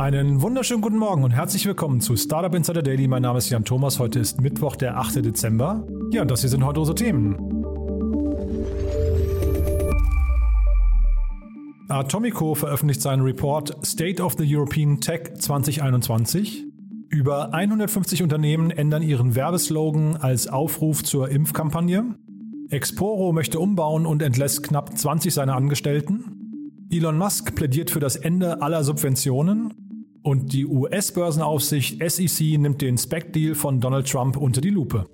Einen wunderschönen guten Morgen und herzlich willkommen zu Startup Insider Daily. Mein Name ist Jan Thomas. Heute ist Mittwoch, der 8. Dezember. Ja, und das hier sind heute unsere Themen. Atomico veröffentlicht seinen Report State of the European Tech 2021. Über 150 Unternehmen ändern ihren Werbeslogan als Aufruf zur Impfkampagne. Exporo möchte umbauen und entlässt knapp 20 seiner Angestellten. Elon Musk plädiert für das Ende aller Subventionen. Und die US-Börsenaufsicht SEC nimmt den SPEC-Deal von Donald Trump unter die Lupe.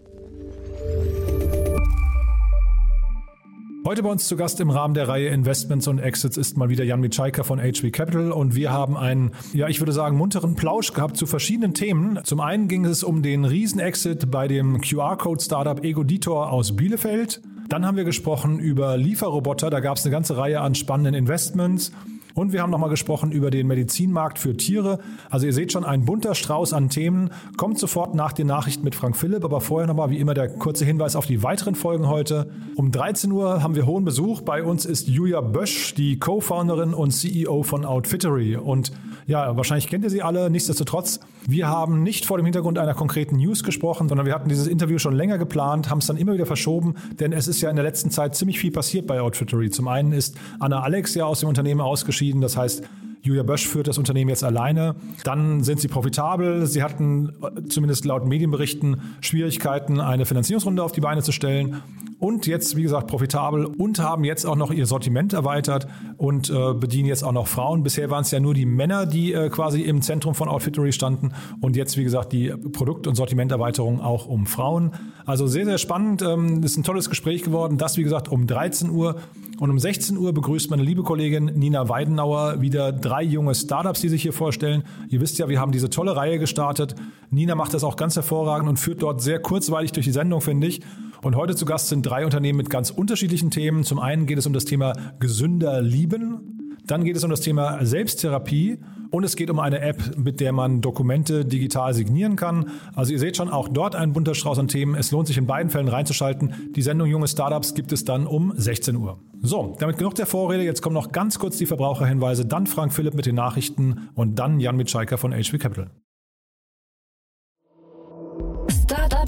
Heute bei uns zu Gast im Rahmen der Reihe Investments und Exits ist mal wieder Jan Mitschaiker von HV Capital und wir haben einen, ja, ich würde sagen, munteren Plausch gehabt zu verschiedenen Themen. Zum einen ging es um den Riesen-Exit bei dem QR-Code-Startup Egoditor aus Bielefeld. Dann haben wir gesprochen über Lieferroboter, da gab es eine ganze Reihe an spannenden Investments. Und wir haben nochmal gesprochen über den Medizinmarkt für Tiere. Also ihr seht schon, ein bunter Strauß an Themen. Kommt sofort nach den Nachrichten mit Frank Philipp, aber vorher nochmal wie immer der kurze Hinweis auf die weiteren Folgen heute. Um 13 Uhr haben wir hohen Besuch. Bei uns ist Julia Bösch, die Co-Founderin und CEO von Outfittery. Und ja, wahrscheinlich kennt ihr sie alle. Nichtsdestotrotz, wir haben nicht vor dem Hintergrund einer konkreten News gesprochen, sondern wir hatten dieses Interview schon länger geplant, haben es dann immer wieder verschoben, denn es ist ja in der letzten Zeit ziemlich viel passiert bei Outfittery. Zum einen ist Anna Alex ja aus dem Unternehmen ausgeschieden. Das heißt, Julia Bösch führt das Unternehmen jetzt alleine. Dann sind sie profitabel. Sie hatten zumindest laut Medienberichten Schwierigkeiten, eine Finanzierungsrunde auf die Beine zu stellen. Und jetzt, wie gesagt, profitabel und haben jetzt auch noch ihr Sortiment erweitert und äh, bedienen jetzt auch noch Frauen. Bisher waren es ja nur die Männer, die äh, quasi im Zentrum von Outfittery standen. Und jetzt, wie gesagt, die Produkt- und Sortimenterweiterung auch um Frauen. Also sehr, sehr spannend. Ähm, ist ein tolles Gespräch geworden. Das, wie gesagt, um 13 Uhr. Und um 16 Uhr begrüßt meine liebe Kollegin Nina Weidenauer wieder drei junge Startups, die sich hier vorstellen. Ihr wisst ja, wir haben diese tolle Reihe gestartet. Nina macht das auch ganz hervorragend und führt dort sehr kurzweilig durch die Sendung, finde ich. Und heute zu Gast sind drei Unternehmen mit ganz unterschiedlichen Themen. Zum einen geht es um das Thema gesünder lieben. Dann geht es um das Thema Selbsttherapie und es geht um eine App, mit der man Dokumente digital signieren kann. Also ihr seht schon, auch dort ein bunter Strauß an Themen. Es lohnt sich in beiden Fällen reinzuschalten. Die Sendung Junge Startups gibt es dann um 16 Uhr. So, damit genug der Vorrede. Jetzt kommen noch ganz kurz die Verbraucherhinweise, dann Frank Philipp mit den Nachrichten und dann Jan Mitschaiker von HV Capital.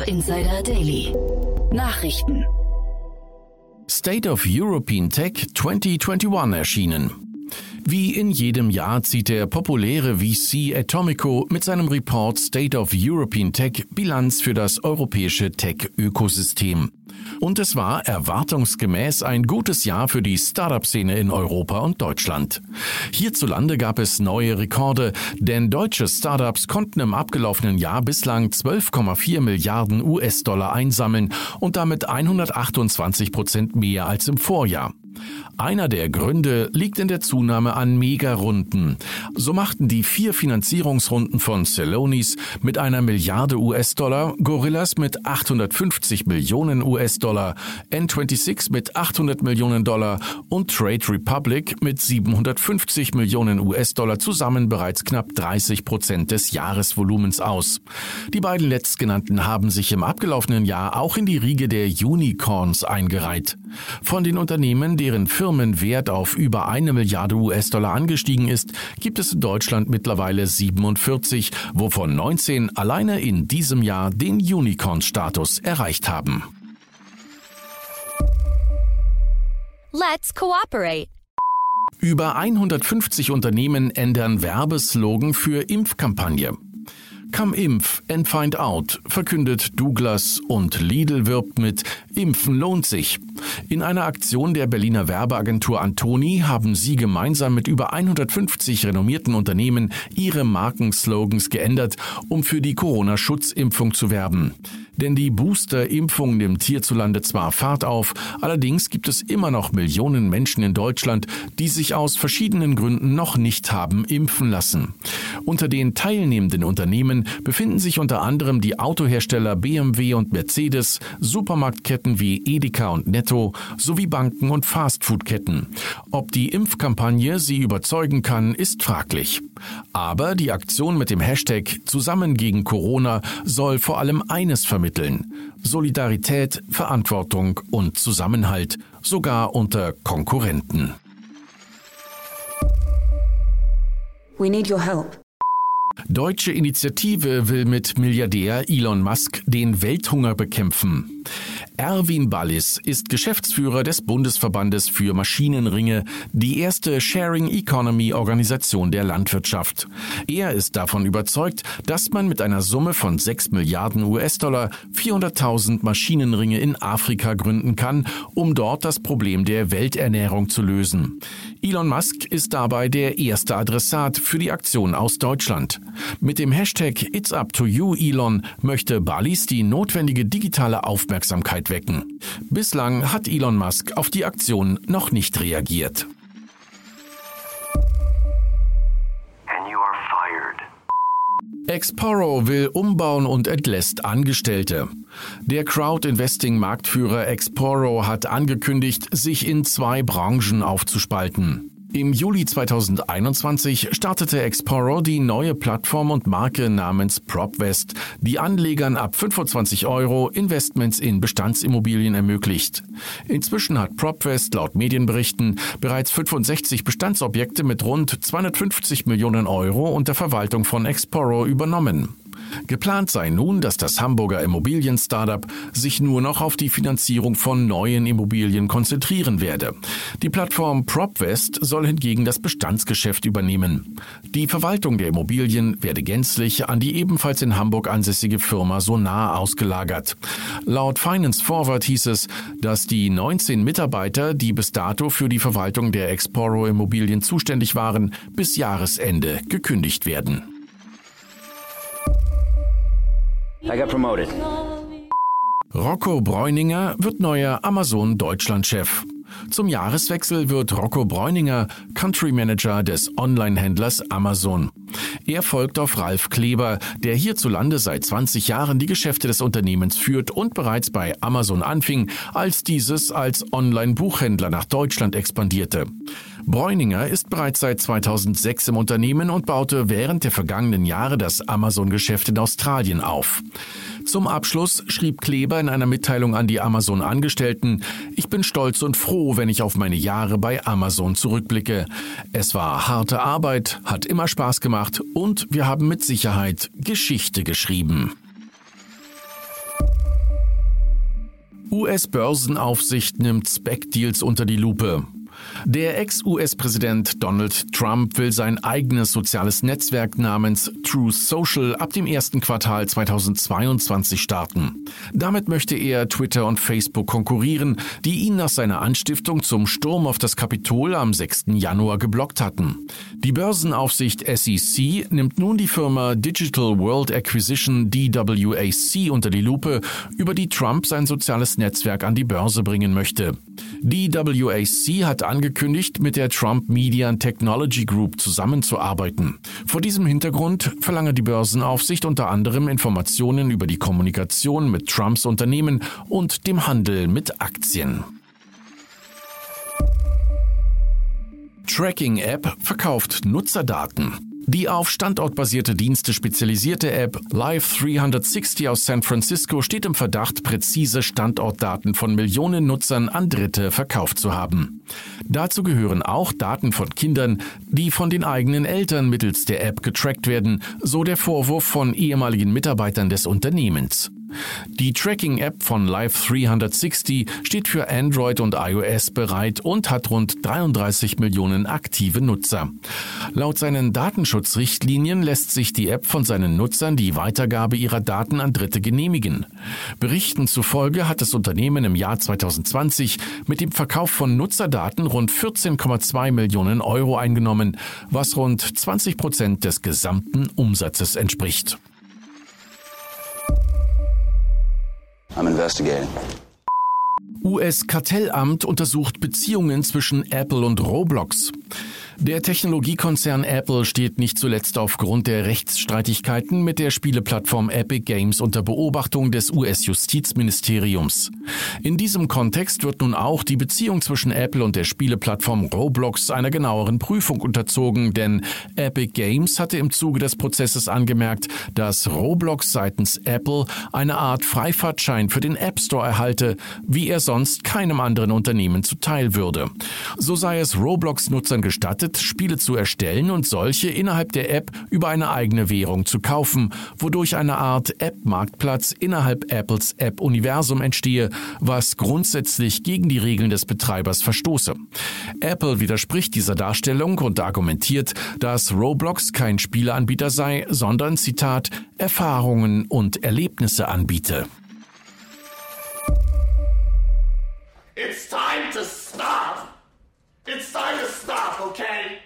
Insider Daily. Nachrichten. State of European Tech 2021 erschienen. Wie in jedem Jahr zieht der populäre VC Atomico mit seinem Report State of European Tech Bilanz für das europäische Tech-Ökosystem. Und es war erwartungsgemäß ein gutes Jahr für die Startup-Szene in Europa und Deutschland. Hierzulande gab es neue Rekorde, denn deutsche Startups konnten im abgelaufenen Jahr bislang 12,4 Milliarden US-Dollar einsammeln und damit 128 Prozent mehr als im Vorjahr. Einer der Gründe liegt in der Zunahme an Megarunden. So machten die vier Finanzierungsrunden von Celonis mit einer Milliarde US-Dollar, Gorillas mit 850 Millionen US-Dollar, N26 mit 800 Millionen Dollar und Trade Republic mit 750 Millionen US-Dollar zusammen bereits knapp 30 Prozent des Jahresvolumens aus. Die beiden letztgenannten haben sich im abgelaufenen Jahr auch in die Riege der Unicorns eingereiht. Von den Unternehmen, deren Firmenwert auf über eine Milliarde US-Dollar angestiegen ist, gibt es in Deutschland mittlerweile 47, wovon 19 alleine in diesem Jahr den Unicorn-Status erreicht haben. Let's cooperate. Über 150 Unternehmen ändern Werbeslogan für Impfkampagne. Come Impf and Find Out, verkündet Douglas und Lidl wirbt mit Impfen lohnt sich. In einer Aktion der Berliner Werbeagentur Antoni haben sie gemeinsam mit über 150 renommierten Unternehmen ihre Markenslogans geändert, um für die Corona-Schutzimpfung zu werben. Denn die Booster-Impfung nimmt hierzulande zwar Fahrt auf, allerdings gibt es immer noch Millionen Menschen in Deutschland, die sich aus verschiedenen Gründen noch nicht haben impfen lassen. Unter den teilnehmenden Unternehmen befinden sich unter anderem die Autohersteller BMW und Mercedes, Supermarktketten wie Edeka und Netto sowie Banken und Fastfoodketten. Ob die Impfkampagne sie überzeugen kann, ist fraglich. Aber die Aktion mit dem Hashtag Zusammen gegen Corona soll vor allem eines vermitteln. Solidarität, Verantwortung und Zusammenhalt, sogar unter Konkurrenten. We need your help. Deutsche Initiative will mit Milliardär Elon Musk den Welthunger bekämpfen. Erwin Ballis ist Geschäftsführer des Bundesverbandes für Maschinenringe, die erste Sharing Economy Organisation der Landwirtschaft. Er ist davon überzeugt, dass man mit einer Summe von 6 Milliarden US-Dollar 400.000 Maschinenringe in Afrika gründen kann, um dort das Problem der Welternährung zu lösen. Elon Musk ist dabei der erste Adressat für die Aktion aus Deutschland. Mit dem Hashtag It's Up to You Elon möchte Ballis die notwendige digitale Aufmerksamkeit wecken. Bislang hat Elon Musk auf die Aktion noch nicht reagiert. Exporo will umbauen und entlässt Angestellte. Der Crowd-Investing-Marktführer Exporo hat angekündigt, sich in zwei Branchen aufzuspalten. Im Juli 2021 startete Exporo die neue Plattform und Marke namens PropVest, die Anlegern ab 25 Euro Investments in Bestandsimmobilien ermöglicht. Inzwischen hat PropVest laut Medienberichten bereits 65 Bestandsobjekte mit rund 250 Millionen Euro unter Verwaltung von Exporo übernommen. Geplant sei nun, dass das Hamburger Immobilien-Startup sich nur noch auf die Finanzierung von neuen Immobilien konzentrieren werde. Die Plattform PropVest soll hingegen das Bestandsgeschäft übernehmen. Die Verwaltung der Immobilien werde gänzlich an die ebenfalls in Hamburg ansässige Firma Sonar ausgelagert. Laut Finance Forward hieß es, dass die 19 Mitarbeiter, die bis dato für die Verwaltung der Exporo Immobilien zuständig waren, bis Jahresende gekündigt werden. I got promoted. Rocco Bräuninger wird neuer Amazon Deutschland-Chef. Zum Jahreswechsel wird Rocco Bräuninger Country Manager des Online-Händlers Amazon. Er folgt auf Ralf Kleber, der hierzulande seit 20 Jahren die Geschäfte des Unternehmens führt und bereits bei Amazon anfing, als dieses als Online-Buchhändler nach Deutschland expandierte. Bräuninger ist bereits seit 2006 im Unternehmen und baute während der vergangenen Jahre das Amazon-Geschäft in Australien auf. Zum Abschluss schrieb Kleber in einer Mitteilung an die Amazon-Angestellten, ich bin stolz und froh, wenn ich auf meine Jahre bei Amazon zurückblicke. Es war harte Arbeit, hat immer Spaß gemacht und wir haben mit Sicherheit Geschichte geschrieben. US-Börsenaufsicht nimmt Spec-Deals unter die Lupe. Der Ex-US-Präsident Donald Trump will sein eigenes soziales Netzwerk namens True Social ab dem ersten Quartal 2022 starten. Damit möchte er Twitter und Facebook konkurrieren, die ihn nach seiner Anstiftung zum Sturm auf das Kapitol am 6. Januar geblockt hatten. Die Börsenaufsicht SEC nimmt nun die Firma Digital World Acquisition DWAC unter die Lupe, über die Trump sein soziales Netzwerk an die Börse bringen möchte. DWAC hat angekündigt, mit der Trump Media and Technology Group zusammenzuarbeiten. Vor diesem Hintergrund verlange die Börsenaufsicht unter anderem Informationen über die Kommunikation mit Trumps Unternehmen und dem Handel mit Aktien. Tracking-App verkauft Nutzerdaten. Die auf standortbasierte Dienste spezialisierte App Live 360 aus San Francisco steht im Verdacht, präzise Standortdaten von Millionen Nutzern an Dritte verkauft zu haben. Dazu gehören auch Daten von Kindern, die von den eigenen Eltern mittels der App getrackt werden, so der Vorwurf von ehemaligen Mitarbeitern des Unternehmens. Die Tracking-App von Live 360 steht für Android und iOS bereit und hat rund 33 Millionen aktive Nutzer. Laut seinen Datenschutzrichtlinien lässt sich die App von seinen Nutzern die Weitergabe ihrer Daten an Dritte genehmigen. Berichten zufolge hat das Unternehmen im Jahr 2020 mit dem Verkauf von Nutzerdaten rund 14,2 Millionen Euro eingenommen, was rund 20 Prozent des gesamten Umsatzes entspricht. US-Kartellamt untersucht Beziehungen zwischen Apple und Roblox. Der Technologiekonzern Apple steht nicht zuletzt aufgrund der Rechtsstreitigkeiten mit der Spieleplattform Epic Games unter Beobachtung des US-Justizministeriums. In diesem Kontext wird nun auch die Beziehung zwischen Apple und der Spieleplattform Roblox einer genaueren Prüfung unterzogen, denn Epic Games hatte im Zuge des Prozesses angemerkt, dass Roblox seitens Apple eine Art Freifahrtschein für den App Store erhalte, wie er sonst keinem anderen Unternehmen zuteil würde. So sei es Roblox-Nutzern gestattet, gestattet, Spiele zu erstellen und solche innerhalb der App über eine eigene Währung zu kaufen, wodurch eine Art App-Marktplatz innerhalb Apples App-Universum entstehe, was grundsätzlich gegen die Regeln des Betreibers verstoße. Apple widerspricht dieser Darstellung und argumentiert, dass Roblox kein Spieleanbieter sei, sondern, Zitat, Erfahrungen und Erlebnisse anbiete. It's time to stop! It's time to stop, okay?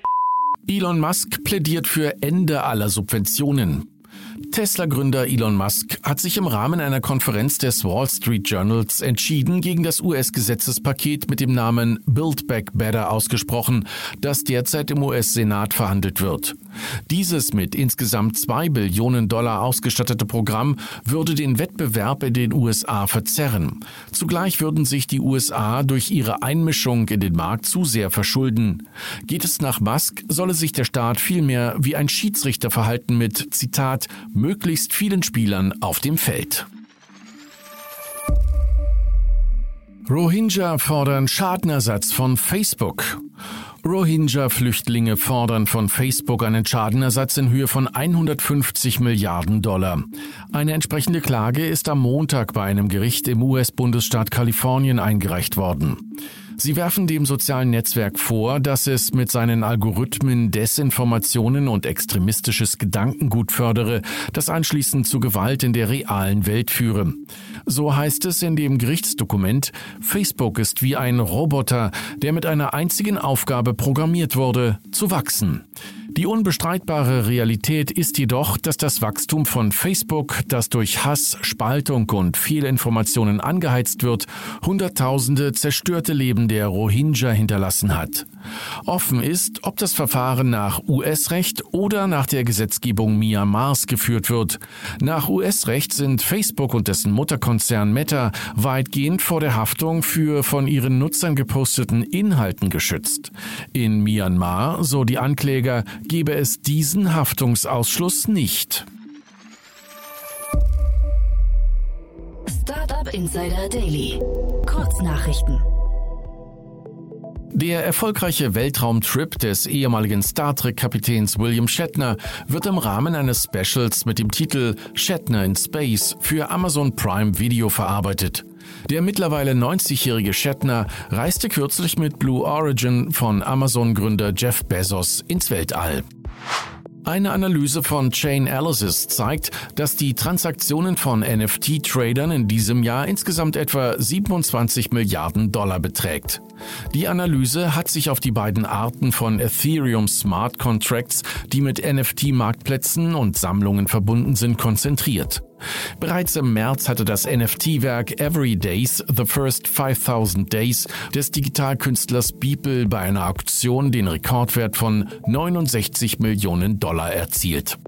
Elon Musk plädiert für Ende aller Subventionen. Tesla-Gründer Elon Musk hat sich im Rahmen einer Konferenz des Wall Street Journals entschieden, gegen das US-Gesetzespaket mit dem Namen Build Back Better ausgesprochen, das derzeit im US-Senat verhandelt wird. Dieses mit insgesamt zwei Billionen Dollar ausgestattete Programm würde den Wettbewerb in den USA verzerren. Zugleich würden sich die USA durch ihre Einmischung in den Markt zu sehr verschulden. Geht es nach Musk, solle sich der Staat vielmehr wie ein Schiedsrichter verhalten mit, Zitat, möglichst vielen Spielern auf dem Feld. Rohingya fordern Schadenersatz von Facebook. Rohingya-Flüchtlinge fordern von Facebook einen Schadenersatz in Höhe von 150 Milliarden Dollar. Eine entsprechende Klage ist am Montag bei einem Gericht im US-Bundesstaat Kalifornien eingereicht worden. Sie werfen dem sozialen Netzwerk vor, dass es mit seinen Algorithmen Desinformationen und extremistisches Gedankengut fördere, das anschließend zu Gewalt in der realen Welt führe. So heißt es in dem Gerichtsdokument, Facebook ist wie ein Roboter, der mit einer einzigen Aufgabe programmiert wurde, zu wachsen. Die unbestreitbare Realität ist jedoch, dass das Wachstum von Facebook, das durch Hass, Spaltung und Fehlinformationen angeheizt wird, Hunderttausende zerstörte Leben der Rohingya hinterlassen hat. Offen ist, ob das Verfahren nach US-Recht oder nach der Gesetzgebung Myanmars geführt wird. Nach US-Recht sind Facebook und dessen Mutterkonzern Meta weitgehend vor der Haftung für von ihren Nutzern geposteten Inhalten geschützt. In Myanmar, so die Ankläger, gebe es diesen Haftungsausschluss nicht. Startup Insider Daily. Kurznachrichten. Der erfolgreiche Weltraumtrip des ehemaligen Star Trek-Kapitäns William Shatner wird im Rahmen eines Specials mit dem Titel Shatner in Space für Amazon Prime Video verarbeitet. Der mittlerweile 90-jährige Shatner reiste kürzlich mit Blue Origin von Amazon-Gründer Jeff Bezos ins Weltall. Eine Analyse von Chainalysis zeigt, dass die Transaktionen von NFT-Tradern in diesem Jahr insgesamt etwa 27 Milliarden Dollar beträgt. Die Analyse hat sich auf die beiden Arten von Ethereum Smart Contracts, die mit NFT-Marktplätzen und Sammlungen verbunden sind, konzentriert. Bereits im März hatte das NFT-Werk Every Days, The First 5000 Days des Digitalkünstlers Beeple bei einer Auktion den Rekordwert von 69 Millionen Dollar erzielt.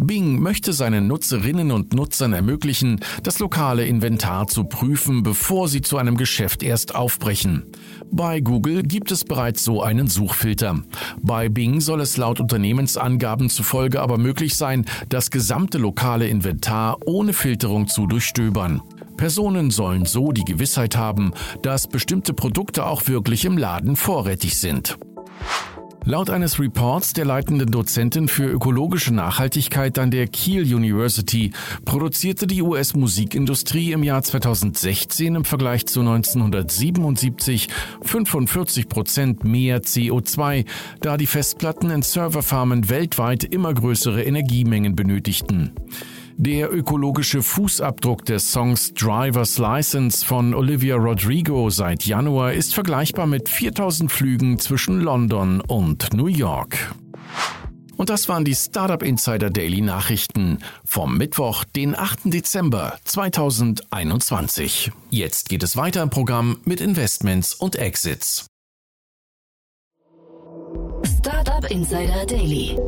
Bing möchte seinen Nutzerinnen und Nutzern ermöglichen, das lokale Inventar zu prüfen, bevor sie zu einem Geschäft erst aufbrechen. Bei Google gibt es bereits so einen Suchfilter. Bei Bing soll es laut Unternehmensangaben zufolge aber möglich sein, das gesamte lokale Inventar ohne Filterung zu durchstöbern. Personen sollen so die Gewissheit haben, dass bestimmte Produkte auch wirklich im Laden vorrätig sind. Laut eines Reports der leitenden Dozentin für ökologische Nachhaltigkeit an der Kiel University produzierte die US-Musikindustrie im Jahr 2016 im Vergleich zu 1977 45 Prozent mehr CO2, da die Festplatten in Serverfarmen weltweit immer größere Energiemengen benötigten. Der ökologische Fußabdruck des Songs Driver's License von Olivia Rodrigo seit Januar ist vergleichbar mit 4000 Flügen zwischen London und New York. Und das waren die Startup Insider Daily Nachrichten vom Mittwoch, den 8. Dezember 2021. Jetzt geht es weiter im Programm mit Investments und Exits. Startup Insider Daily.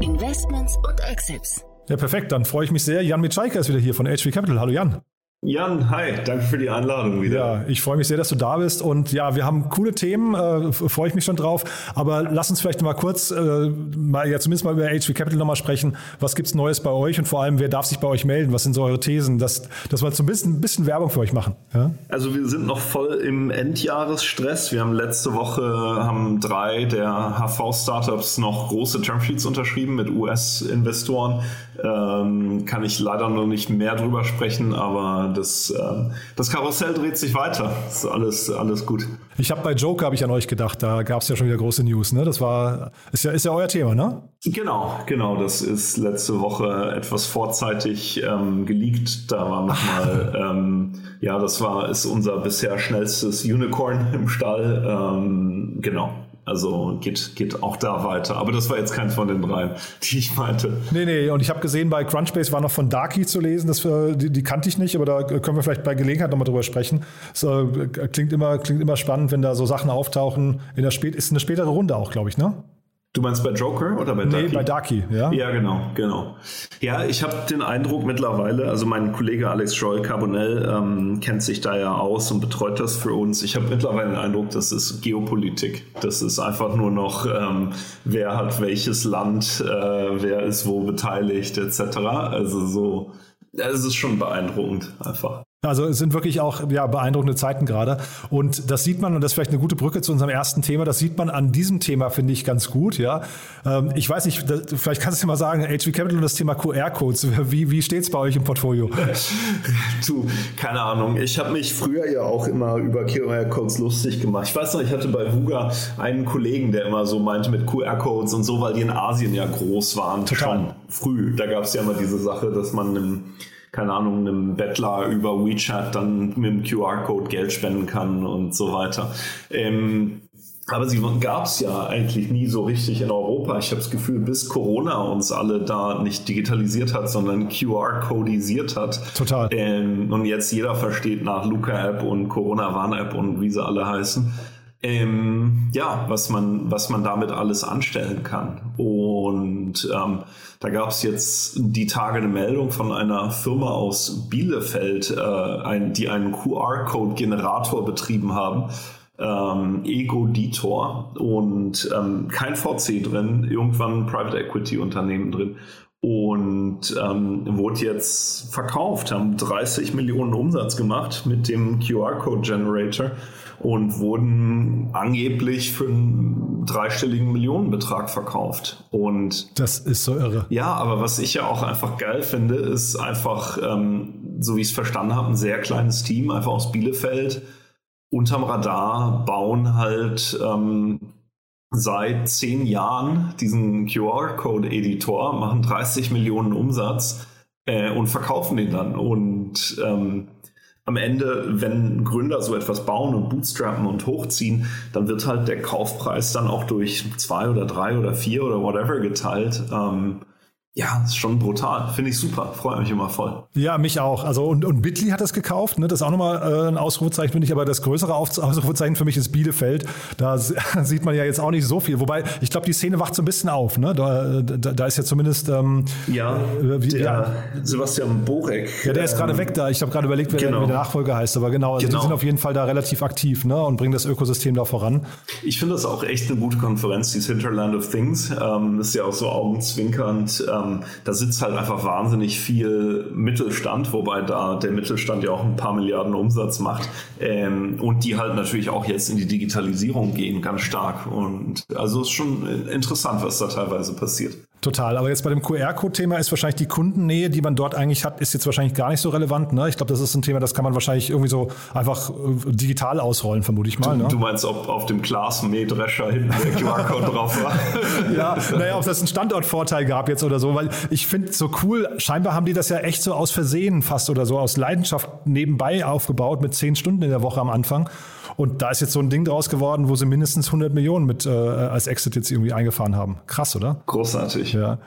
Investments und Exits. Ja, perfekt. Dann freue ich mich sehr. Jan Mitschaiker ist wieder hier von HV Capital. Hallo Jan. Jan, hi, danke für die Einladung wieder. Ja, ich freue mich sehr, dass du da bist. Und ja, wir haben coole Themen, äh, freue ich mich schon drauf. Aber lass uns vielleicht mal kurz, äh, mal, ja, zumindest mal über HV Capital nochmal sprechen. Was gibt's Neues bei euch und vor allem, wer darf sich bei euch melden? Was sind so eure Thesen? Dass, dass wir so ein bisschen, ein bisschen Werbung für euch machen. Ja? Also wir sind noch voll im Endjahresstress. Wir haben letzte Woche haben drei der HV-Startups noch große Termsheets unterschrieben mit US-Investoren. Ähm, kann ich leider noch nicht mehr drüber sprechen, aber das, äh, das Karussell dreht sich weiter. Ist alles, alles gut. Ich habe bei Joker habe ich an euch gedacht, da gab es ja schon wieder große News, ne? Das war, ist ja, ist ja euer Thema, ne? Genau, genau. Das ist letzte Woche etwas vorzeitig ähm, geleakt. Da war nochmal, ähm, ja, das war, ist unser bisher schnellstes Unicorn im Stall. Ähm, genau. Also geht, geht auch da weiter. Aber das war jetzt keins von den dreien, die ich meinte. Nee, nee, und ich habe gesehen, bei Crunchbase war noch von Darky zu lesen, das, äh, die, die kannte ich nicht, aber da können wir vielleicht bei Gelegenheit nochmal drüber sprechen. Das äh, klingt, immer, klingt immer spannend, wenn da so Sachen auftauchen. In der Spät ist eine spätere Runde auch, glaube ich, ne? Du meinst bei Joker oder bei Ducky? Nee, bei Ducky, ja. Ja, genau, genau. Ja, ich habe den Eindruck mittlerweile, also mein Kollege Alex Joy Carbonell ähm, kennt sich da ja aus und betreut das für uns. Ich habe mittlerweile den Eindruck, das ist Geopolitik. Das ist einfach nur noch, ähm, wer hat welches Land, äh, wer ist wo beteiligt, etc. Also so, es ist schon beeindruckend einfach. Also es sind wirklich auch ja, beeindruckende Zeiten gerade. Und das sieht man, und das ist vielleicht eine gute Brücke zu unserem ersten Thema, das sieht man an diesem Thema, finde ich, ganz gut. Ja, ähm, Ich weiß nicht, vielleicht kannst du mal sagen, HV Capital und das Thema QR-Codes, wie, wie steht es bei euch im Portfolio? du, keine Ahnung. Ich habe mich früher ja auch immer über QR-Codes lustig gemacht. Ich weiß noch, ich hatte bei Vuga einen Kollegen, der immer so meinte mit QR-Codes und so, weil die in Asien ja groß waren. Total. Schon früh. Da gab es ja immer diese Sache, dass man im keine Ahnung, einem Bettler über WeChat dann mit dem QR-Code Geld spenden kann und so weiter. Ähm, aber sie gab es ja eigentlich nie so richtig in Europa. Ich habe das Gefühl, bis Corona uns alle da nicht digitalisiert hat, sondern QR-codisiert hat. Total. Ähm, und jetzt jeder versteht nach Luca-App und Corona-Warn-App und wie sie alle heißen, ähm, ja, was man, was man damit alles anstellen kann. Und ähm, da gab es jetzt die Tage eine Meldung von einer Firma aus Bielefeld, äh, ein, die einen QR-Code-Generator betrieben haben. Ähm, Ego-Ditor und ähm, kein VC drin, irgendwann Private Equity Unternehmen drin und ähm, wurde jetzt verkauft, haben 30 Millionen Umsatz gemacht mit dem QR-Code Generator und wurden angeblich für einen dreistelligen Millionenbetrag verkauft. Und das ist so irre. Ja, aber was ich ja auch einfach geil finde, ist einfach, ähm, so wie ich es verstanden habe, ein sehr kleines Team, einfach aus Bielefeld, unterm Radar, bauen halt ähm, seit zehn Jahren diesen QR-Code-Editor, machen 30 Millionen Umsatz äh, und verkaufen den dann. Und ähm, am Ende, wenn Gründer so etwas bauen und bootstrappen und hochziehen, dann wird halt der Kaufpreis dann auch durch zwei oder drei oder vier oder whatever geteilt. Ähm, ja, ist schon brutal. Finde ich super. Freue mich immer voll. Ja, mich auch. Also und, und Bitly hat das gekauft. Ne? Das ist auch nochmal äh, ein Ausrufezeichen, finde ich. Aber das größere Ausrufezeichen für mich ist Bielefeld. Da sieht man ja jetzt auch nicht so viel. Wobei, ich glaube, die Szene wacht so ein bisschen auf. Ne? Da, da, da ist ja zumindest... Ähm, ja, äh, wie, der ja, Sebastian Borek. Ja, der ist gerade ähm, weg da. Ich habe gerade überlegt, wer, genau. der Nachfolger heißt. Aber genau, also genau. die sind auf jeden Fall da relativ aktiv ne? und bringen das Ökosystem da voran. Ich finde das auch echt eine gute Konferenz, dieses Hinterland of Things. Ähm, ist ja auch so augenzwinkernd ähm, da sitzt halt einfach wahnsinnig viel Mittelstand, wobei da der Mittelstand ja auch ein paar Milliarden Umsatz macht ähm, und die halt natürlich auch jetzt in die Digitalisierung gehen ganz stark und also ist schon interessant, was da teilweise passiert. Total. Aber jetzt bei dem QR-Code-Thema ist wahrscheinlich die Kundennähe, die man dort eigentlich hat, ist jetzt wahrscheinlich gar nicht so relevant. Ne? Ich glaube, das ist ein Thema, das kann man wahrscheinlich irgendwie so einfach äh, digital ausrollen, vermute ich mal. Du, ne? du meinst, ob auf dem Glas-Mähdrescher hinten der QR-Code drauf war? ja, naja, ob das einen Standortvorteil gab jetzt oder so, weil ich finde so cool, scheinbar haben die das ja echt so aus Versehen fast oder so aus Leidenschaft nebenbei aufgebaut mit zehn Stunden in der Woche am Anfang. Und da ist jetzt so ein Ding draus geworden, wo sie mindestens 100 Millionen mit äh, als Exit jetzt irgendwie eingefahren haben. Krass, oder? Großartig. Ja.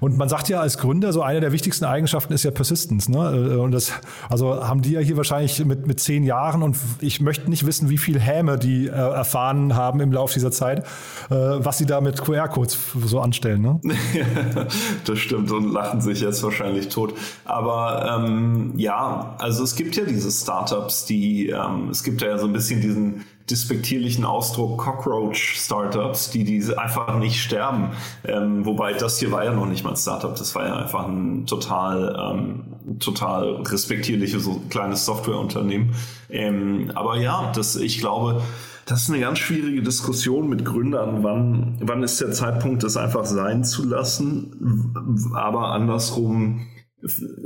Und man sagt ja als Gründer, so eine der wichtigsten Eigenschaften ist ja Persistence. Ne? Und das, also haben die ja hier wahrscheinlich mit, mit zehn Jahren und ich möchte nicht wissen, wie viel Häme die äh, erfahren haben im Laufe dieser Zeit, äh, was sie da mit QR-Codes so anstellen. Ne? das stimmt und lachen sich jetzt wahrscheinlich tot. Aber ähm, ja, also es gibt ja diese Startups, die, ähm, es gibt ja so ein bisschen diesen despektierlichen Ausdruck Cockroach-Startups, die diese einfach nicht sterben. Ähm, wobei das hier war ja noch nicht mal ein Startup, das war ja einfach ein total, ähm, total respektierliches so kleines Softwareunternehmen. Ähm, aber ja, das, ich glaube, das ist eine ganz schwierige Diskussion mit Gründern. Wann, wann ist der Zeitpunkt, das einfach sein zu lassen? Aber andersrum,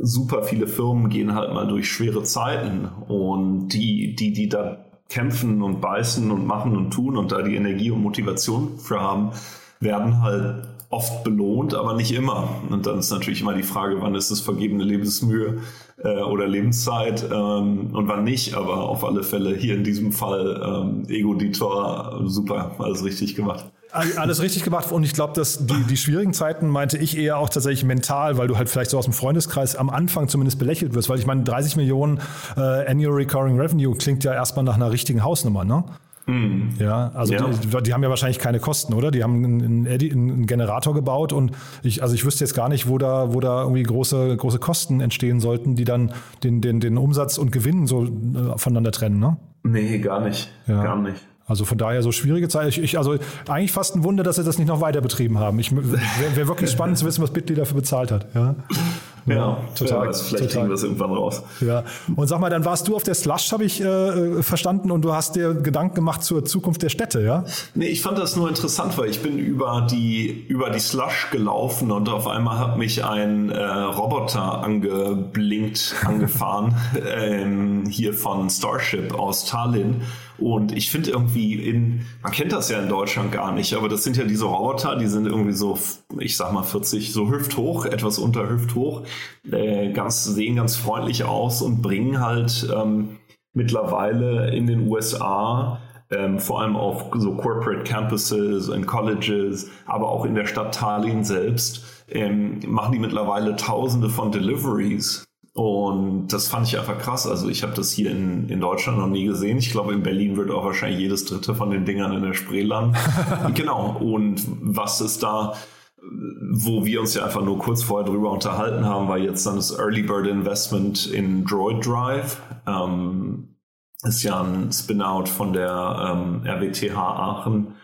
super viele Firmen gehen halt mal durch schwere Zeiten und die, die, die da kämpfen und beißen und machen und tun und da die Energie und Motivation für haben, werden halt oft belohnt, aber nicht immer. Und dann ist natürlich immer die Frage, wann ist es vergebene Lebensmühe äh, oder Lebenszeit ähm, und wann nicht. Aber auf alle Fälle hier in diesem Fall ähm, Ego-Ditor, super, alles richtig gemacht. Alles richtig gemacht und ich glaube, dass die, die schwierigen Zeiten meinte ich eher auch tatsächlich mental, weil du halt vielleicht so aus dem Freundeskreis am Anfang zumindest belächelt wirst, weil ich meine, 30 Millionen äh, Annual Recurring Revenue klingt ja erstmal nach einer richtigen Hausnummer, ne? Mm. Ja, also ja. Die, die, haben ja wahrscheinlich keine Kosten, oder? Die haben einen, einen, Generator gebaut und ich, also ich wüsste jetzt gar nicht, wo da, wo da irgendwie große, große Kosten entstehen sollten, die dann den, den, den Umsatz und Gewinn so äh, voneinander trennen, ne? Nee, gar nicht. Ja. Gar nicht. Also von daher so schwierige Zeit. Ich, ich, also eigentlich fast ein Wunder, dass sie das nicht noch weiter betrieben haben. Ich wäre wär wirklich spannend zu wissen, was Bitly dafür bezahlt hat. Ja. Ja, ja total. Weiß, vielleicht total. kriegen wir es irgendwann raus. Ja. Und sag mal, dann warst du auf der Slush, habe ich äh, verstanden, und du hast dir Gedanken gemacht zur Zukunft der Städte, ja? Nee, ich fand das nur interessant, weil ich bin über die, über die Slush gelaufen und auf einmal hat mich ein äh, Roboter angeblinkt, angefahren, ähm, hier von Starship aus Tallinn. Und ich finde irgendwie in, man kennt das ja in Deutschland gar nicht, aber das sind ja diese Roboter, die sind irgendwie so, ich sag mal 40, so hüfthoch, etwas unter hüfthoch, äh, ganz, sehen ganz freundlich aus und bringen halt ähm, mittlerweile in den USA ähm, vor allem auf so Corporate Campuses und Colleges, aber auch in der Stadt Tallinn selbst, ähm, machen die mittlerweile Tausende von Deliveries und das fand ich einfach krass. Also ich habe das hier in, in Deutschland noch nie gesehen. Ich glaube, in Berlin wird auch wahrscheinlich jedes dritte von den Dingern in der Spree landen. genau. Und was ist da, wo wir uns ja einfach nur kurz vorher drüber unterhalten haben, war jetzt dann das Early Bird Investment in Droid Drive. Ähm, ist ja ein Spin-out von der ähm, RWTH Aachen,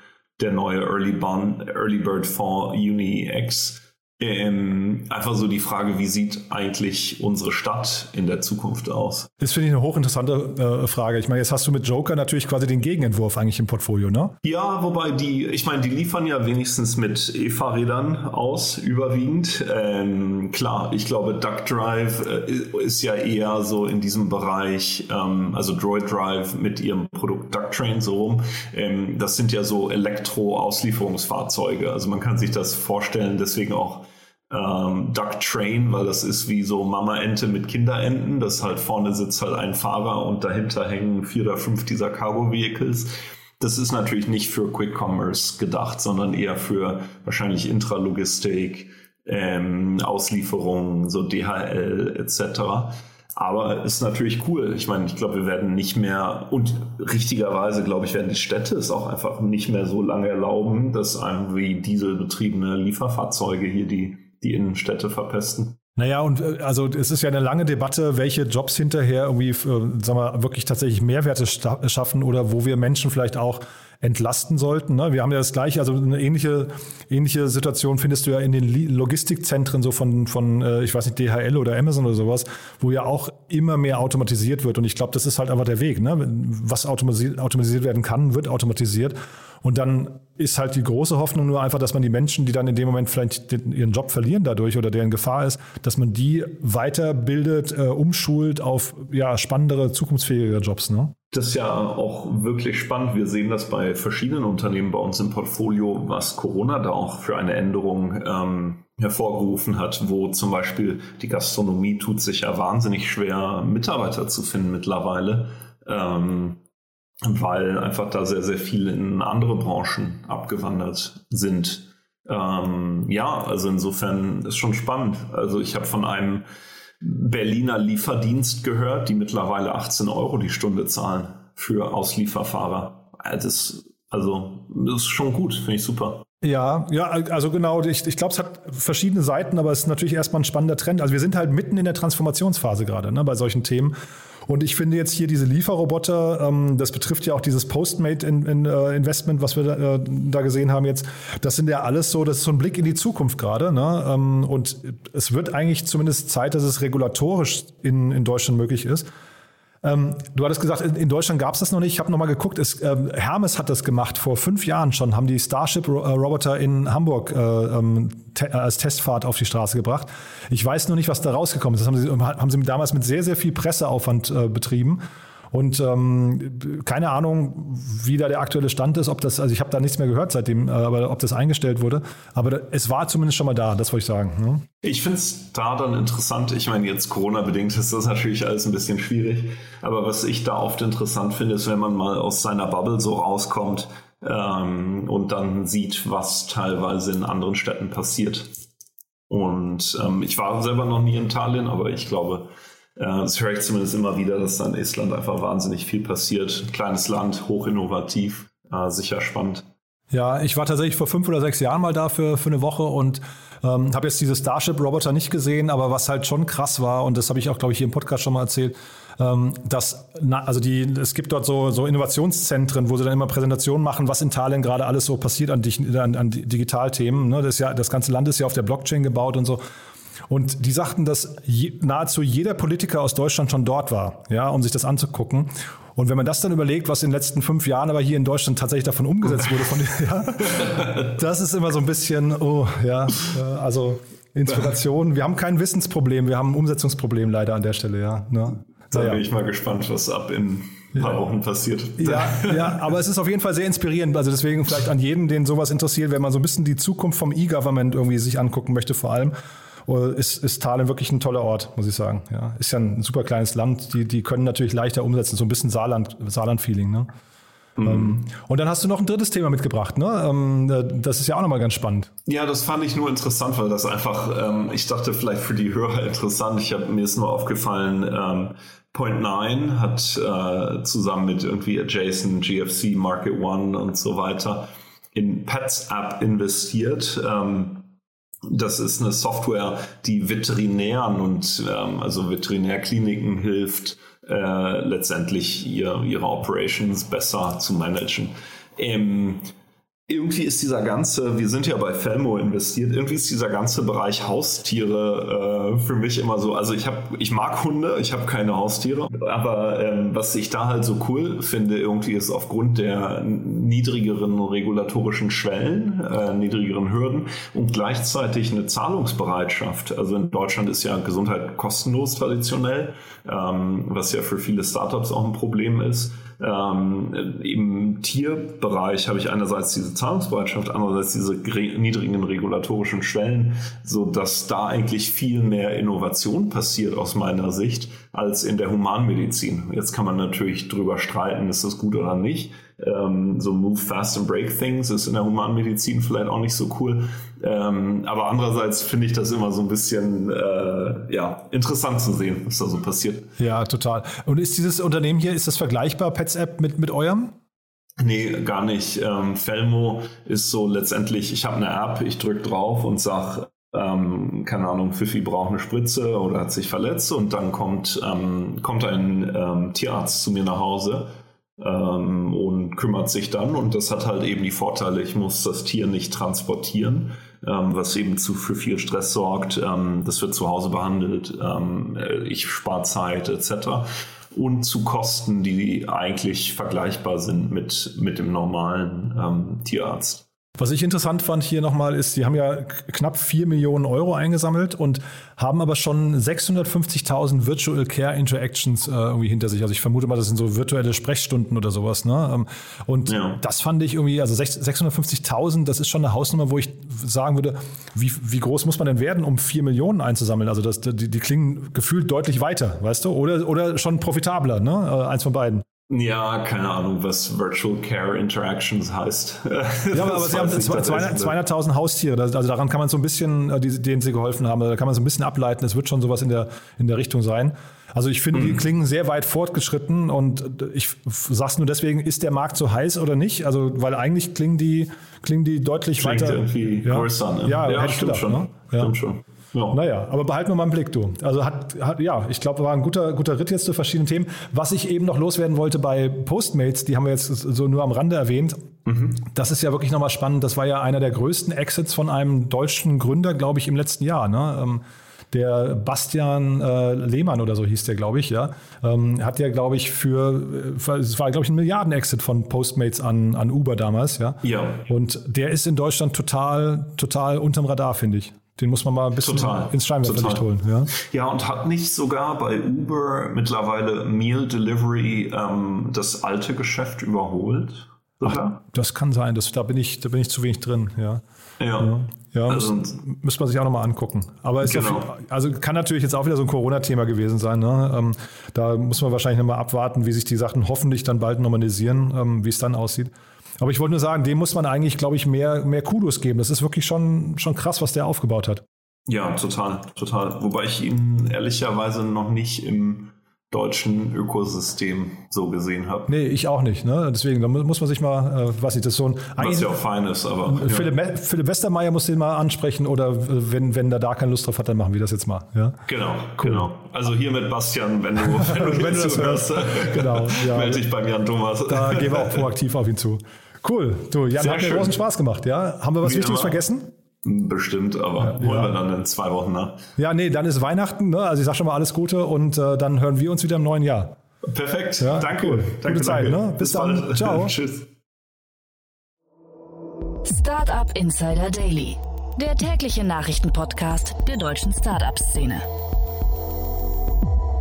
der neue Early, Bond, Early Bird Fonds UniX ähm, einfach so die Frage, wie sieht eigentlich unsere Stadt in der Zukunft aus? Das finde ich eine hochinteressante äh, Frage. Ich meine, jetzt hast du mit Joker natürlich quasi den Gegenentwurf eigentlich im Portfolio, ne? Ja, wobei die, ich meine, die liefern ja wenigstens mit E-Fahrrädern aus, überwiegend. Ähm, klar, ich glaube, Duck Drive äh, ist ja eher so in diesem Bereich, ähm, also Droid Drive mit ihrem Produkt Duck Train so rum. Ähm, das sind ja so Elektro-Auslieferungsfahrzeuge. Also man kann sich das vorstellen, deswegen auch ähm, Duck Train, weil das ist wie so Mama-Ente mit Kinderenten. Das halt vorne sitzt halt ein Fahrer und dahinter hängen vier oder fünf dieser Cargo-Vehicles. Das ist natürlich nicht für Quick Commerce gedacht, sondern eher für wahrscheinlich Intralogistik, ähm, Auslieferungen, so DHL etc. Aber ist natürlich cool. Ich meine, ich glaube, wir werden nicht mehr und richtigerweise, glaube ich, werden die Städte es auch einfach nicht mehr so lange erlauben, dass irgendwie dieselbetriebene Lieferfahrzeuge hier die die Innenstädte verpesten. Naja, und äh, also es ist ja eine lange Debatte, welche Jobs hinterher irgendwie, äh, sagen wir, wirklich tatsächlich Mehrwerte schaffen oder wo wir Menschen vielleicht auch entlasten sollten. Ne? Wir haben ja das gleiche, also eine ähnliche, ähnliche Situation findest du ja in den Logistikzentren so von, von äh, ich weiß nicht, DHL oder Amazon oder sowas, wo ja auch immer mehr automatisiert wird. Und ich glaube, das ist halt einfach der Weg. Ne? Was automatisiert, automatisiert werden kann, wird automatisiert. Und dann ist halt die große Hoffnung nur einfach, dass man die Menschen, die dann in dem Moment vielleicht ihren Job verlieren dadurch oder deren Gefahr ist, dass man die weiterbildet, äh, umschult auf ja, spannendere, zukunftsfähigere Jobs. Ne? Das ist ja auch wirklich spannend. Wir sehen das bei verschiedenen Unternehmen bei uns im Portfolio, was Corona da auch für eine Änderung ähm, hervorgerufen hat, wo zum Beispiel die Gastronomie tut sich ja wahnsinnig schwer, Mitarbeiter zu finden mittlerweile. Ähm, weil einfach da sehr, sehr viele in andere Branchen abgewandert sind. Ähm, ja, also insofern ist schon spannend. Also ich habe von einem Berliner Lieferdienst gehört, die mittlerweile 18 Euro die Stunde zahlen für Auslieferfahrer. Das, also das ist schon gut, finde ich super. Ja, ja, also genau, ich, ich glaube, es hat verschiedene Seiten, aber es ist natürlich erstmal ein spannender Trend. Also wir sind halt mitten in der Transformationsphase gerade ne, bei solchen Themen. Und ich finde jetzt hier diese Lieferroboter, ähm, das betrifft ja auch dieses Postmate-Investment, in, in, äh, was wir da, äh, da, gesehen haben jetzt. Das sind ja alles so, das ist so ein Blick in die Zukunft gerade. Ne? Ähm, und es wird eigentlich zumindest Zeit, dass es regulatorisch in, in Deutschland möglich ist. Ähm, du hattest gesagt, in, in Deutschland gab es das noch nicht. Ich habe nochmal geguckt. Es, ähm, Hermes hat das gemacht. Vor fünf Jahren schon haben die Starship-Roboter in Hamburg äh, ähm, te als Testfahrt auf die Straße gebracht. Ich weiß nur nicht, was da rausgekommen ist. Das haben sie, haben sie damals mit sehr, sehr viel Presseaufwand äh, betrieben. Und ähm, keine Ahnung, wie da der aktuelle Stand ist, ob das, also ich habe da nichts mehr gehört seitdem, äh, aber ob das eingestellt wurde. Aber es war zumindest schon mal da, das wollte ich sagen. Ne? Ich finde es da dann interessant. Ich meine, jetzt Corona-bedingt ist das natürlich alles ein bisschen schwierig. Aber was ich da oft interessant finde, ist, wenn man mal aus seiner Bubble so rauskommt ähm, und dann sieht, was teilweise in anderen Städten passiert. Und ähm, ich war selber noch nie in Tallinn, aber ich glaube, das höre ich zumindest immer wieder, dass da in Estland einfach wahnsinnig viel passiert. Kleines Land, hochinnovativ, äh, sicher spannend. Ja, ich war tatsächlich vor fünf oder sechs Jahren mal da für, für eine Woche und ähm, habe jetzt diese Starship-Roboter nicht gesehen, aber was halt schon krass war, und das habe ich auch, glaube ich, hier im Podcast schon mal erzählt, ähm, dass, na, also die, es gibt dort so, so Innovationszentren, wo sie dann immer Präsentationen machen, was in Tallinn gerade alles so passiert an, an, an Digitalthemen. Ne? Das, ja, das ganze Land ist ja auf der Blockchain gebaut und so. Und die sagten, dass je, nahezu jeder Politiker aus Deutschland schon dort war, ja, um sich das anzugucken. Und wenn man das dann überlegt, was in den letzten fünf Jahren aber hier in Deutschland tatsächlich davon umgesetzt wurde, von, ja, das ist immer so ein bisschen, oh, ja, also Inspiration. Wir haben kein Wissensproblem, wir haben ein Umsetzungsproblem leider an der Stelle, ja. Ne? Da bin ich mal gespannt, was ab in ein paar Wochen passiert. Ja, ja, aber es ist auf jeden Fall sehr inspirierend. Also deswegen vielleicht an jeden, den sowas interessiert, wenn man so ein bisschen die Zukunft vom E-Government irgendwie sich angucken möchte, vor allem ist, ist Thalen wirklich ein toller Ort, muss ich sagen. Ja, ist ja ein super kleines Land. Die, die können natürlich leichter umsetzen, so ein bisschen Saarland, Saarland-Feeling. Ne? Mhm. Ähm, und dann hast du noch ein drittes Thema mitgebracht, ne? Ähm, das ist ja auch nochmal ganz spannend. Ja, das fand ich nur interessant, weil das einfach, ähm, ich dachte vielleicht für die Hörer interessant. Ich habe mir ist nur aufgefallen, Point 9 hat äh, zusammen mit irgendwie Adjacent, GFC, Market One und so weiter in Pets App investiert. Das ist eine Software, die Veterinären und ähm, also Veterinärkliniken hilft, äh, letztendlich ihr, ihre Operations besser zu managen. Ähm, irgendwie ist dieser ganze, wir sind ja bei Felmo investiert, irgendwie ist dieser ganze Bereich Haustiere äh, für mich immer so, also ich habe, ich mag Hunde, ich habe keine Haustiere, aber ähm, was ich da halt so cool finde, irgendwie ist aufgrund der niedrigeren regulatorischen Schwellen, äh, niedrigeren Hürden und gleichzeitig eine Zahlungsbereitschaft. Also in Deutschland ist ja Gesundheit kostenlos traditionell, ähm, was ja für viele Startups auch ein Problem ist. Ähm, Im Tierbereich habe ich einerseits diese Zahlungsbereitschaft, andererseits diese niedrigen regulatorischen Schwellen, so dass da eigentlich viel mehr Innovation passiert aus meiner Sicht als in der Humanmedizin. Jetzt kann man natürlich drüber streiten, ist das gut oder nicht. Ähm, so Move Fast and Break Things ist in der Humanmedizin vielleicht auch nicht so cool. Ähm, aber andererseits finde ich das immer so ein bisschen äh, ja, interessant zu sehen, was da so passiert. Ja, total. Und ist dieses Unternehmen hier, ist das vergleichbar, Pets App, mit, mit eurem? Nee, gar nicht. Ähm, Felmo ist so letztendlich, ich habe eine App, ich drücke drauf und sage, ähm, keine Ahnung, Fifi braucht eine Spritze oder hat sich verletzt und dann kommt, ähm, kommt ein ähm, Tierarzt zu mir nach Hause ähm, und kümmert sich dann. Und das hat halt eben die Vorteile, ich muss das Tier nicht transportieren, ähm, was eben zu, für viel Stress sorgt. Ähm, das wird zu Hause behandelt, ähm, ich spare Zeit etc. Und zu Kosten, die eigentlich vergleichbar sind mit, mit dem normalen ähm, Tierarzt. Was ich interessant fand hier nochmal ist, die haben ja knapp 4 Millionen Euro eingesammelt und haben aber schon 650.000 Virtual Care Interactions äh, irgendwie hinter sich. Also ich vermute mal, das sind so virtuelle Sprechstunden oder sowas. Ne? Ähm, und ja. das fand ich irgendwie, also 650.000, das ist schon eine Hausnummer, wo ich sagen würde, wie, wie groß muss man denn werden, um 4 Millionen einzusammeln? Also das, die, die klingen gefühlt deutlich weiter, weißt du? Oder, oder schon profitabler, ne? Äh, eins von beiden. Ja, keine Ahnung, was Virtual Care Interactions heißt. Ja, aber, sie haben 200.000 Haustiere, also daran kann man so ein bisschen, äh, denen sie geholfen haben, da kann man so ein bisschen ableiten, es wird schon sowas in der, in der Richtung sein. Also ich finde, mhm. die klingen sehr weit fortgeschritten und ich sag's nur deswegen, ist der Markt so heiß oder nicht? Also, weil eigentlich klingen die, klingen die deutlich Klingt weiter. Irgendwie ja, größer, ne? ja, ja, stimmt gedacht, schon. Ne? Ja. Stimmt schon. Ja. Naja, aber behalten wir mal im Blick, du. Also hat, hat ja, ich glaube, war ein guter, guter Ritt jetzt zu verschiedenen Themen. Was ich eben noch loswerden wollte bei Postmates, die haben wir jetzt so nur am Rande erwähnt. Mhm. Das ist ja wirklich nochmal spannend. Das war ja einer der größten Exits von einem deutschen Gründer, glaube ich, im letzten Jahr. Ne? Ähm, der Bastian äh, Lehmann oder so hieß der, glaube ich, ja, ähm, hat ja, glaube ich, für, äh, es war, glaube ich, ein Milliarden-Exit von Postmates an, an Uber damals, ja. Ja. Und der ist in Deutschland total, total unterm Radar, finde ich. Den muss man mal ein bisschen Total. ins Scheinwerferlicht holen. Ja? ja, und hat nicht sogar bei Uber mittlerweile Meal Delivery ähm, das alte Geschäft überholt? Ach, das kann sein, das, da, bin ich, da bin ich zu wenig drin. Ja, ja. ja. ja Also- müsste man sich auch nochmal angucken. Aber ist ja Genau. viel, also kann natürlich jetzt auch wieder so ein Corona-Thema gewesen sein. Ne? Ähm, da muss man wahrscheinlich nochmal abwarten, wie sich die Sachen hoffentlich dann bald normalisieren, ähm, wie es dann aussieht. Aber ich wollte nur sagen, dem muss man eigentlich, glaube ich, mehr, mehr Kudos geben. Das ist wirklich schon, schon krass, was der aufgebaut hat. Ja, total, total. Wobei ich ihn ehrlicherweise noch nicht im deutschen Ökosystem so gesehen habe. Nee, ich auch nicht. Ne? Deswegen, da mu- muss man sich mal, äh, weiß ich, das so ein. Was ja auch fein ist, aber. ja. Philipp, Me- Philipp Westermeier muss den mal ansprechen oder äh, wenn, wenn der da keine Lust drauf hat, dann machen wir das jetzt mal. Ja? Genau, genau. Also hier mit Bastian, wenn du, wenn du, Wenn du das zuhörst, Genau, ja. melde dich bei Jan Thomas. Da gehen wir auch proaktiv auf ihn zu. Cool. Du, Jan, Sehr hat mir schön. großen Spaß gemacht, ja? Haben wir was Wie Wichtiges immer. vergessen? Bestimmt, aber holen wir dann in zwei Wochen nach. Ja, nee, dann ist Weihnachten, ne? Also ich sag schon mal alles Gute und äh, dann hören wir uns wieder im neuen Jahr. Perfekt, Ja, danke. cool. danke Gute Zeit, danke. ne? Bis dann. bald. Ciao. Tschüss. Startup Insider Daily, der tägliche Nachrichtenpodcast der deutschen Startup-Szene.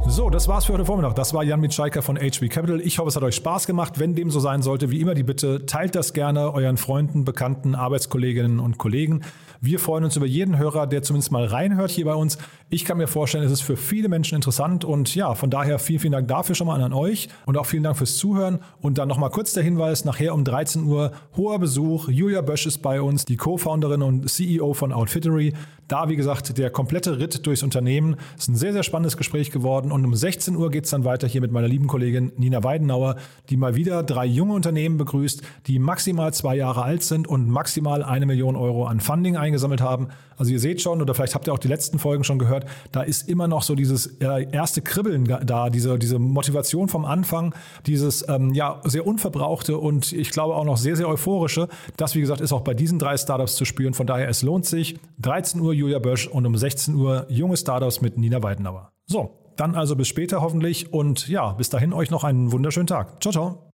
So, das war's für heute Vormittag. Das war Jan Mitschaiker von HB Capital. Ich hoffe, es hat euch Spaß gemacht. Wenn dem so sein sollte, wie immer die Bitte, teilt das gerne euren Freunden, Bekannten, Arbeitskolleginnen und Kollegen. Wir freuen uns über jeden Hörer, der zumindest mal reinhört hier bei uns. Ich kann mir vorstellen, es ist für viele Menschen interessant und ja, von daher vielen, vielen Dank dafür schon mal an euch und auch vielen Dank fürs Zuhören. Und dann nochmal kurz der Hinweis, nachher um 13 Uhr hoher Besuch. Julia Bösch ist bei uns, die Co-Founderin und CEO von Outfittery. Da, wie gesagt, der komplette Ritt durchs Unternehmen. ist ein sehr, sehr spannendes Gespräch geworden. Und um 16 Uhr geht's dann weiter hier mit meiner lieben Kollegin Nina Weidenauer, die mal wieder drei junge Unternehmen begrüßt, die maximal zwei Jahre alt sind und maximal eine Million Euro an Funding eingesammelt haben. Also ihr seht schon, oder vielleicht habt ihr auch die letzten Folgen schon gehört, da ist immer noch so dieses erste Kribbeln da, diese, diese Motivation vom Anfang, dieses ähm, ja sehr unverbrauchte und ich glaube auch noch sehr, sehr euphorische. Das, wie gesagt, ist auch bei diesen drei Startups zu spüren. Von daher, es lohnt sich. 13 Uhr Julia Bösch und um 16 Uhr junge Startups mit Nina Weidenauer. So, dann also bis später hoffentlich und ja, bis dahin euch noch einen wunderschönen Tag. Ciao, ciao.